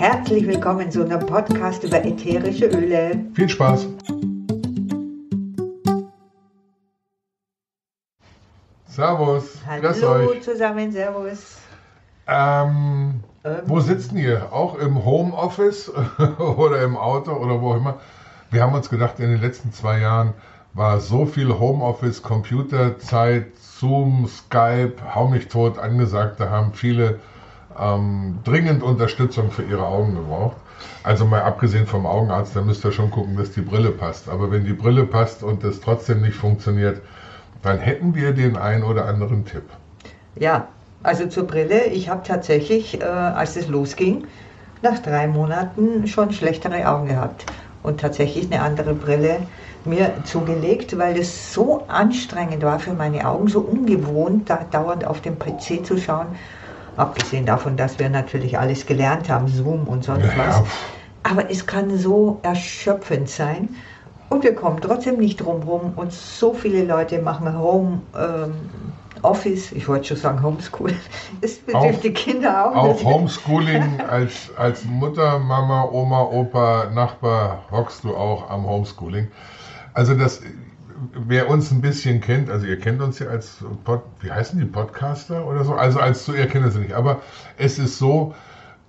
Herzlich willkommen zu einem Podcast über ätherische Öle. Viel Spaß! Servus, Hallo zusammen, Servus. Ähm, Ähm. wo sitzen ihr? Auch im Homeoffice oder im Auto oder wo auch immer? Wir haben uns gedacht, in den letzten zwei Jahren war so viel Homeoffice, Computerzeit, Zoom, Skype, hau mich tot angesagt. Da haben viele ähm, dringend Unterstützung für ihre Augen gebraucht. Also mal abgesehen vom Augenarzt, da müsst ihr schon gucken, dass die Brille passt. Aber wenn die Brille passt und es trotzdem nicht funktioniert, dann hätten wir den einen oder anderen Tipp. Ja, also zur Brille. Ich habe tatsächlich, äh, als es losging, nach drei Monaten schon schlechtere Augen gehabt. Und tatsächlich eine andere Brille mir zugelegt, weil es so anstrengend war für meine Augen, so ungewohnt, da dauernd auf dem PC zu schauen. Abgesehen davon, dass wir natürlich alles gelernt haben, Zoom und sonst Ja, was. Aber es kann so erschöpfend sein. Und wir kommen trotzdem nicht drum rum. Und so viele Leute machen Home ähm, Office, ich wollte schon sagen Homeschool. Das betrifft die Kinder auch. Auch Homeschooling als, als Mutter, Mama, Oma, Opa, Nachbar hockst du auch am Homeschooling. Also das, wer uns ein bisschen kennt, also ihr kennt uns ja als Pod, wie heißen die Podcaster oder so, also als so, ihr kennt es nicht, aber es ist so,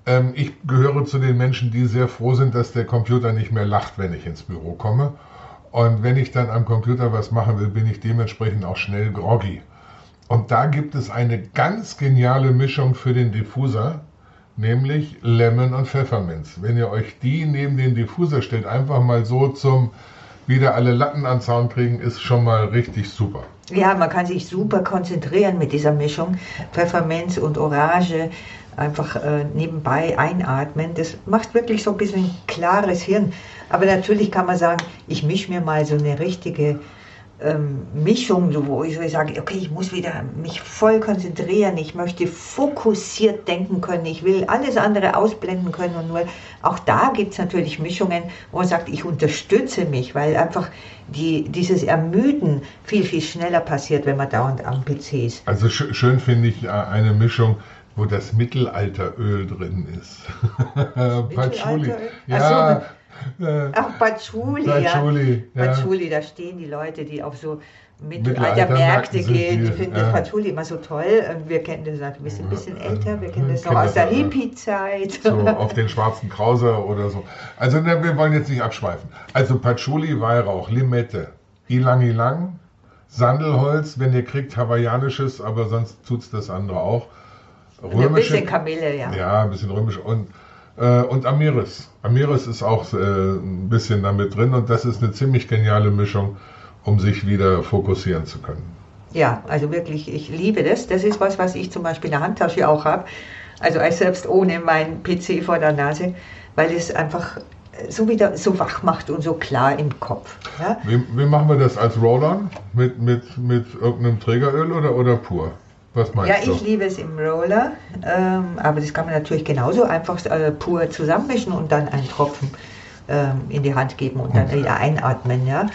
ähm, ich gehöre zu den Menschen, die sehr froh sind, dass der Computer nicht mehr lacht, wenn ich ins Büro komme. Und wenn ich dann am Computer was machen will, bin ich dementsprechend auch schnell groggy. Und da gibt es eine ganz geniale Mischung für den Diffuser, nämlich Lemon und Pfefferminz. Wenn ihr euch die neben den Diffuser stellt, einfach mal so zum wieder alle Latten an Zaun kriegen, ist schon mal richtig super. Ja, man kann sich super konzentrieren mit dieser Mischung. Pfefferminz und Orange einfach äh, nebenbei einatmen. Das macht wirklich so ein bisschen klares Hirn. Aber natürlich kann man sagen, ich mische mir mal so eine richtige ähm, Mischung, so, wo ich so sage, okay, ich muss wieder mich voll konzentrieren, ich möchte fokussiert denken können, ich will alles andere ausblenden können und nur, auch da gibt es natürlich Mischungen, wo man sagt, ich unterstütze mich, weil einfach die, dieses Ermüden viel, viel schneller passiert, wenn man dauernd am PC ist. Also sch schön finde ich äh, eine Mischung, wo das Mittelalteröl drin ist. Patchouli. Ja, äh, Ach, Patchouli, Patchouli, ja. ja. Patchouli, da stehen die Leute, die auf so Mittelaltermärkte gehen, die finden ja. das Patchouli immer so toll. Und wir kennen das natürlich, wir sind ein bisschen älter, wir kennen das noch aus der das, ja. Hippie-Zeit. so auf den schwarzen Krauser oder so. Also ne, wir wollen jetzt nicht abschweifen. Also Patchouli, Weihrauch, Limette, Ilang Ilang, Sandelholz, wenn ihr kriegt, hawaiianisches, aber sonst tut's das andere auch. Ein bisschen Kamille, ja. Ja, ein bisschen römisch und, äh, und Amiris. Amiris ist auch äh, ein bisschen damit drin und das ist eine ziemlich geniale Mischung, um sich wieder fokussieren zu können. Ja, also wirklich, ich liebe das. Das ist was, was ich zum Beispiel in der Handtasche auch habe. Also als selbst ohne mein PC vor der Nase, weil es einfach so wieder so wach macht und so klar im Kopf. Ja? Wie, wie machen wir das als Roll-On? Mit, mit, mit irgendeinem Trägeröl oder, oder pur? Was meinst Ja, du? ich liebe es im Roller, ähm, aber das kann man natürlich genauso einfach äh, pur zusammenmischen und dann einen Tropfen ähm, in die Hand geben und dann wieder einatmen. Ja?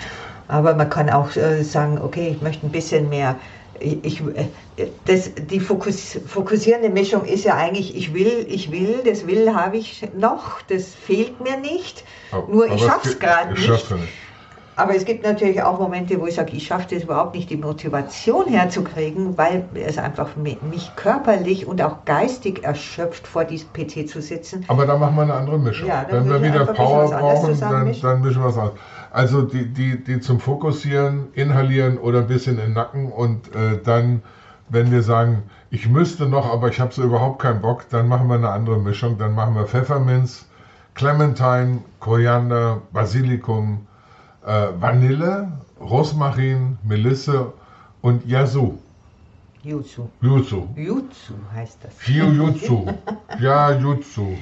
Aber man kann auch äh, sagen, okay, ich möchte ein bisschen mehr. Ich, äh, das, die Fokus, fokussierende Mischung ist ja eigentlich, ich will, ich will, das will habe ich noch, das fehlt mir nicht. Aber- Nur ich schaffe es gerade ich nicht. Aber es gibt natürlich auch Momente, wo ich sage, ich schaffe das überhaupt nicht, die Motivation herzukriegen, weil es einfach mi- mich körperlich und auch geistig erschöpft, vor diesem PC zu sitzen. Aber da machen wir eine andere Mischung. Ja, Wenn wir wieder Power brauchen, dann, dann mischen wir was aus. Also die, die, die zum Fokussieren, Inhalieren oder ein bisschen in den Nacken und äh, dann, wenn wir sagen, ich müsste noch, aber ich habe so überhaupt keinen Bock, dann machen wir eine andere Mischung. Dann machen wir Pfefferminz, Clementine, Koriander, Basilikum, äh, Vanille, Rosmarin, Melisse und Yasu. Jutsu. Jutsu. Jutsu heißt das. Hyojutsu. Ja, Jutsu.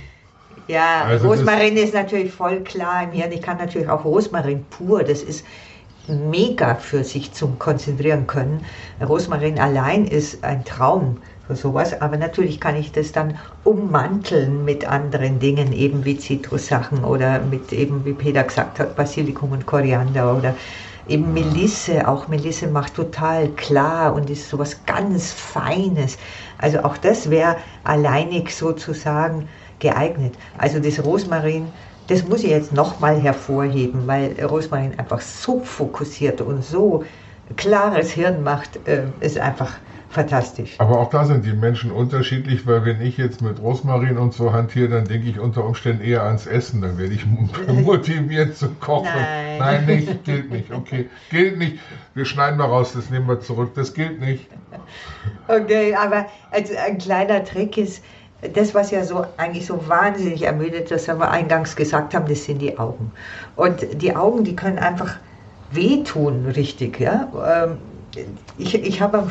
Ja, Also Rosmarin ist natürlich voll klar im Hirn. Ich kann natürlich auch Rosmarin pur, das ist mega für sich zum Konzentrieren können. Rosmarin allein ist ein Traum für sowas, aber natürlich kann ich das dann ummanteln mit anderen Dingen, eben wie Zitrussachen oder mit eben, wie Peter gesagt hat, Basilikum und Koriander oder eben Melisse. Auch Melisse macht total klar und ist sowas ganz Feines. Also auch das wäre alleinig sozusagen geeignet. Also das Rosmarin, das muss ich jetzt nochmal hervorheben, weil Rosmarin einfach so fokussiert und so klares Hirn macht, äh, ist einfach fantastisch. Aber auch da sind die Menschen unterschiedlich, weil wenn ich jetzt mit Rosmarin und so hantiere, dann denke ich unter Umständen eher ans Essen. Dann werde ich motiviert zu kochen. Nein. Nein, nicht, gilt nicht. Okay, gilt nicht. Wir schneiden mal raus, das nehmen wir zurück. Das gilt nicht. Okay, aber also ein kleiner Trick ist, das, was ja so eigentlich so wahnsinnig ermüdet, das wir eingangs gesagt haben, das sind die Augen. Und die Augen, die können einfach wehtun, richtig, ja. Ähm, ich, ich habe am,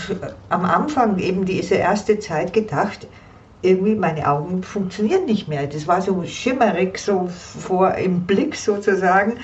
am Anfang eben diese erste Zeit gedacht, irgendwie meine Augen funktionieren nicht mehr. Das war so schimmerig, so vor im Blick sozusagen.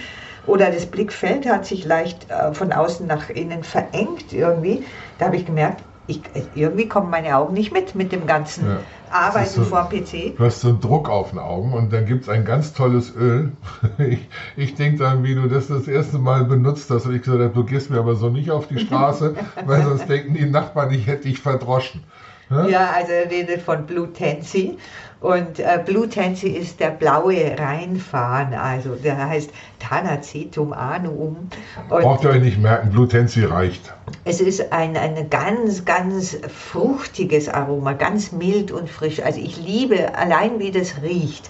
Oder das Blickfeld hat sich leicht äh, von außen nach innen verengt irgendwie. Da habe ich gemerkt, ich, irgendwie kommen meine Augen nicht mit, mit dem ganzen Ja. Arbeiten so- vor dem PC. Du hast so einen Druck auf den Augen und dann gibt es ein ganz tolles Öl. Ich, ich denke dann, wie du das das erste Mal benutzt hast und ich gesagt habe, du gehst mir aber so nicht auf die Straße, weil sonst denken die Nachbarn, ich hätte dich verdroschen. Ne? Ja, also redet von Blue Tansy. Und äh, Blue Tansy ist der blaue Rheinfahren, also der heißt Thanacetum annuum. Und Braucht ihr euch nicht merken, Blutensi reicht. es ist ein, ein ganz, ganz fruchtiges Aroma, ganz mild und frisch. Also ich liebe allein, wie das riecht.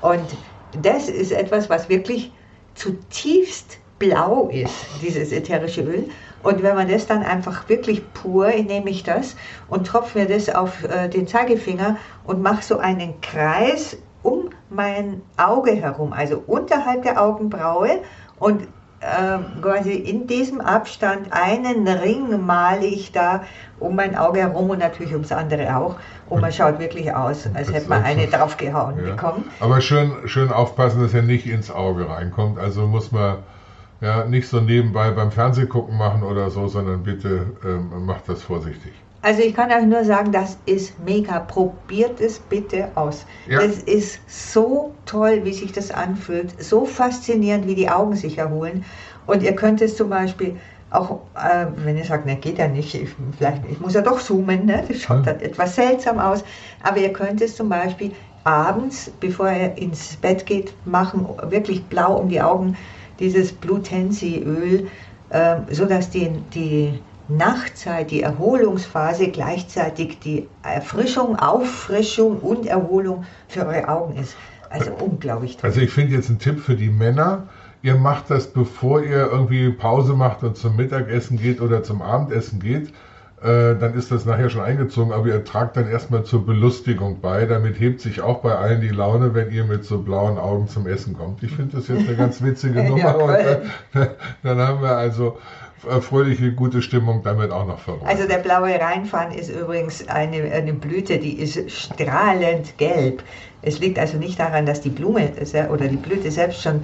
Und das ist etwas, was wirklich zutiefst blau ist, dieses ätherische Öl. Und wenn man das dann einfach wirklich pur, nehme ich das und tropfe mir das auf äh, den Zeigefinger und mache so einen Kreis um mein Auge herum, also unterhalb der Augenbraue und äh, quasi in diesem Abstand einen Ring male ich da um mein Auge herum und natürlich ums andere auch. Und man schaut wirklich aus, als Das hätte man eine draufgehauen Ja. bekommen. Aber schön, schön aufpassen, dass er nicht ins Auge reinkommt. Also muss man ja nicht so nebenbei beim Fernsehgucken machen oder so, sondern bitte ähm, macht das vorsichtig. Also ich kann euch nur sagen, das ist mega. Probiert es bitte aus. Ja. Das ist so toll, wie sich das anfühlt. So faszinierend, wie die Augen sich erholen. Und ihr könnt es zum Beispiel auch, äh, wenn ihr sagt, ne, geht ja nicht, ich, vielleicht, ich muss ja doch zoomen, ne? das schaut Ja. dann etwas seltsam aus. Aber ihr könnt es zum Beispiel abends, bevor ihr ins Bett geht, machen, wirklich blau um die Augen, dieses Blutensi-Öl, äh, sodass die, die Nachtzeit, die Erholungsphase gleichzeitig die Erfrischung, Auffrischung und Erholung für eure Augen ist. Also unglaublich toll. Also ich finde jetzt einen Tipp für die Männer. Ihr macht das, bevor ihr irgendwie Pause macht und zum Mittagessen geht oder zum Abendessen geht. Äh, dann ist das nachher schon eingezogen, aber ihr tragt dann erstmal zur Belustigung bei. Damit hebt sich auch bei allen die Laune, wenn ihr mit so blauen Augen zum Essen kommt. Ich finde das jetzt eine ganz witzige Ja, Nummer. und cool. dann, dann haben wir also fröhliche, gute Stimmung damit auch noch verbreitet. Also der blaue Rheinfahren ist übrigens eine, eine Blüte, die ist strahlend gelb. Es liegt also nicht daran, dass die Blume oder die Blüte selbst schon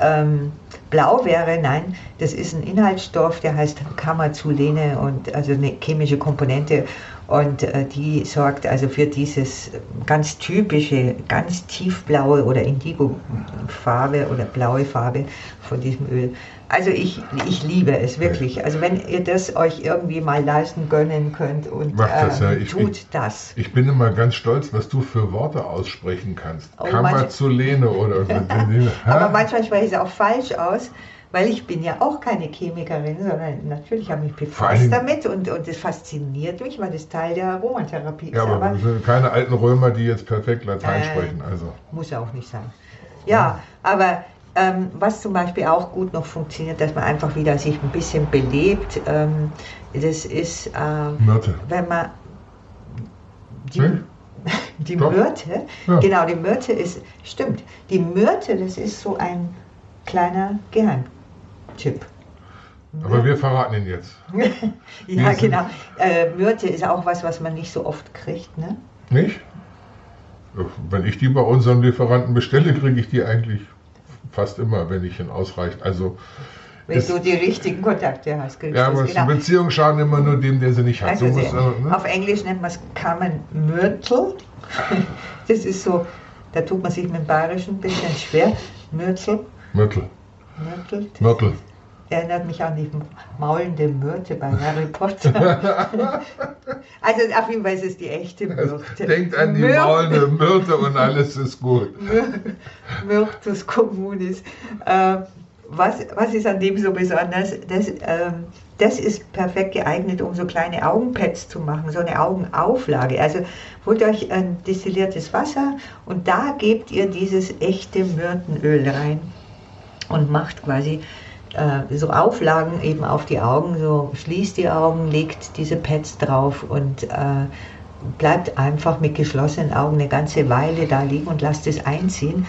ähm, blau wäre. Nein, das ist ein Inhaltsstoff, der heißt Kamazulene und also eine chemische Komponente und äh, die sorgt also für dieses ganz typische, ganz tiefblaue oder Indigo-Farbe oder blaue Farbe von diesem Öl. Also ich, ich liebe es wirklich. Also wenn ihr das euch irgendwie mal leisten gönnen könnt und Macht das, ja. ähm, Ich- tut ich- das. Ich bin immer ganz stolz, was du für Worte aussprechen kannst. Oh, Kamazulene oder Aber Hä? manchmal spreche ich es auch falsch aus, weil ich bin ja auch keine Chemikerin, sondern natürlich habe ich mich befasst damit und, und das fasziniert mich, weil das Teil der Aromatherapie ist. Ja, aber wir sind keine alten Römer, die jetzt perfekt Latein Äh. sprechen. Also. muss auch nicht sein. Ja, aber ähm, was zum Beispiel auch gut noch funktioniert, dass man einfach wieder sich ein bisschen belebt, ähm, das ist, Myrte. wenn man die, Hm? die Doch. Myrte, Ja. genau, die Myrte ist, stimmt, die Myrte, das ist so ein kleiner Geheimtipp. Aber wir verraten ihn jetzt. ja, genau. Äh, Myrte ist auch was, was man nicht so oft kriegt, ne? Nicht? Wenn ich die bei unseren Lieferanten bestelle, kriege ich die eigentlich fast immer, wenn ich ihn ausreicht. Also, Wenn du die richtigen Kontakte hast, kriegst ja, du aber genau. Beziehungen schaden immer nur dem, der sie nicht hat. Also so muss, äh, ne? auf Englisch nennt man es Common Myrtle. Das ist so, da tut man sich mit dem Bayerischen ein bisschen schwer. Myrtle. Myrtle. Myrtle. Myrtle. Erinnert mich an die maulende Myrte bei Harry Potter. also auf jeden Fall ist es die echte Myrte. Denkt an die Myr maulende Myrte und alles ist gut. Myrtus communis. Äh, was, was ist an dem so besonders? Das, ähm, das ist perfekt geeignet, um so kleine Augenpads zu machen, so eine Augenauflage. Also holt euch ein destilliertes Wasser und da gebt ihr dieses echte Myrtenöl rein und macht quasi äh, so Auflagen eben auf die Augen, so schließt die Augen, legt diese Pads drauf und äh, bleibt einfach mit geschlossenen Augen eine ganze Weile da liegen und lasst es einziehen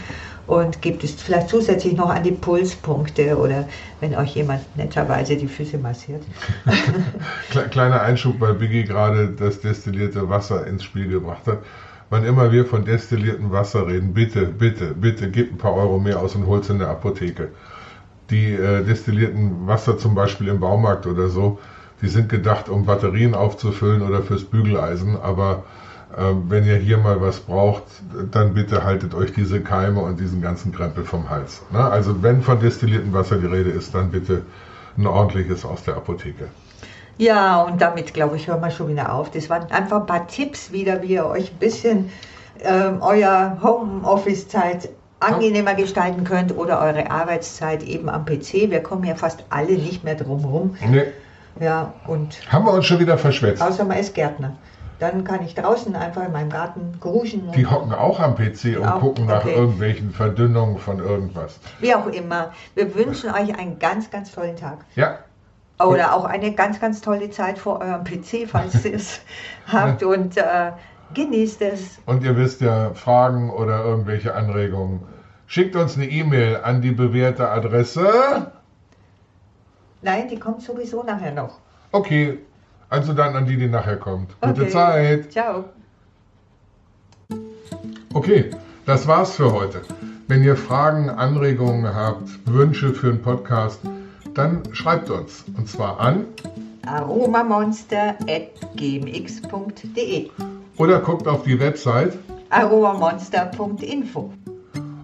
und gebt es vielleicht zusätzlich noch an die Pulspunkte oder wenn euch jemand netterweise die Füße massiert. Kleiner Einschub, weil Biggie gerade das destillierte Wasser ins Spiel gebracht hat. Wann immer wir von destilliertem Wasser reden, bitte, bitte, bitte, gebt ein paar Euro mehr aus und holt es in der Apotheke. Die äh, destillierten Wasser zum Beispiel im Baumarkt oder so, die sind gedacht, um Batterien aufzufüllen oder fürs Bügeleisen, aber ähm, wenn ihr hier mal was braucht, dann bitte haltet euch diese Keime und diesen ganzen Krempel vom Hals. Ne? Also wenn von destilliertem Wasser die Rede ist, dann bitte ein ordentliches aus der Apotheke. Ja, und damit, glaube ich, hören wir schon wieder auf. Das waren einfach ein paar Tipps wieder, wie ihr euch ein bisschen ähm, euer Homeoffice-Zeit angenehmer gestalten könnt oder eure Arbeitszeit eben am PC. Wir kommen ja fast alle nicht mehr drum rum. Nee. Ja, und Haben wir uns schon wieder verschwätzt? Außer man ist Gärtner. Dann kann ich draußen einfach in meinem Garten gruschen. Die hocken auch am PC und auch, gucken nach okay. irgendwelchen Verdünnungen von irgendwas. Wie auch immer. Wir wünschen euch einen ganz, ganz tollen Tag. Ja. Oder auch eine ganz, ganz tolle Zeit vor eurem PC, falls ihr es habt. Und äh, genießt es. Und ihr wisst ja, Fragen oder irgendwelche Anregungen. Schickt uns eine E-Mail an die bewährte Adresse. Nein, die kommt sowieso nachher noch. Okay, also dann an die, die nachher kommt. Gute Zeit. Ciao. Okay, das war's für heute. Wenn ihr Fragen, Anregungen habt, Wünsche für einen Podcast, dann schreibt uns. Und zwar an aromamonster.gmx.de oder guckt auf die Website aromamonster.info.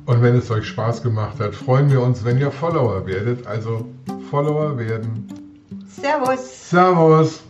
Und wenn es euch Spaß gemacht hat, freuen wir uns, wenn ihr Follower werdet. Also Follower werden. Servus. Servus.